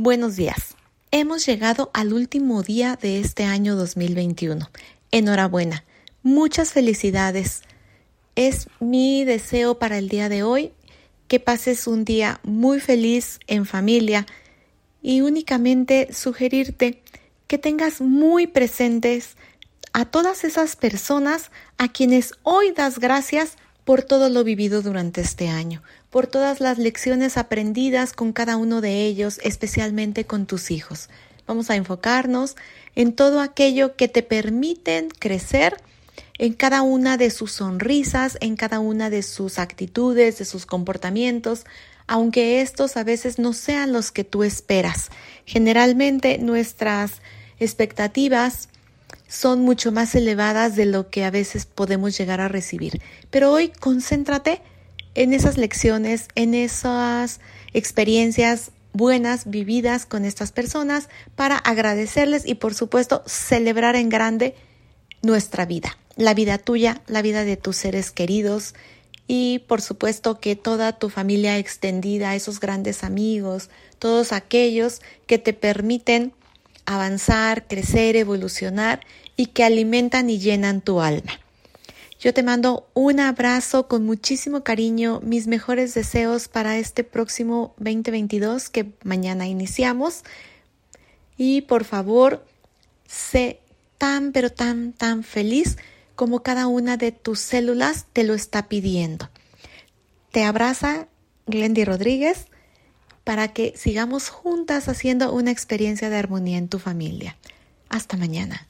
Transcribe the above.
Buenos días. Hemos llegado al último día de este año 2021. Enhorabuena. Muchas felicidades. Es mi deseo para el día de hoy que pases un día muy feliz en familia y únicamente sugerirte que tengas muy presentes a todas esas personas a quienes hoy das gracias por todo lo vivido durante este año, por todas las lecciones aprendidas con cada uno de ellos, especialmente con tus hijos. Vamos a enfocarnos en todo aquello que te permiten crecer en cada una de sus sonrisas, en cada una de sus actitudes, de sus comportamientos, aunque estos a veces no sean los que tú esperas. Generalmente nuestras expectativas son mucho más elevadas de lo que a veces podemos llegar a recibir. Pero hoy concéntrate en esas lecciones, en esas experiencias buenas vividas con estas personas para agradecerles y por supuesto celebrar en grande nuestra vida, la vida tuya, la vida de tus seres queridos y por supuesto que toda tu familia extendida, esos grandes amigos, todos aquellos que te permiten avanzar, crecer, evolucionar y que alimentan y llenan tu alma. Yo te mando un abrazo con muchísimo cariño, mis mejores deseos para este próximo 2022 que mañana iniciamos. Y por favor, sé tan, pero tan, tan feliz como cada una de tus células te lo está pidiendo. Te abraza Glendy Rodríguez para que sigamos juntas haciendo una experiencia de armonía en tu familia. Hasta mañana.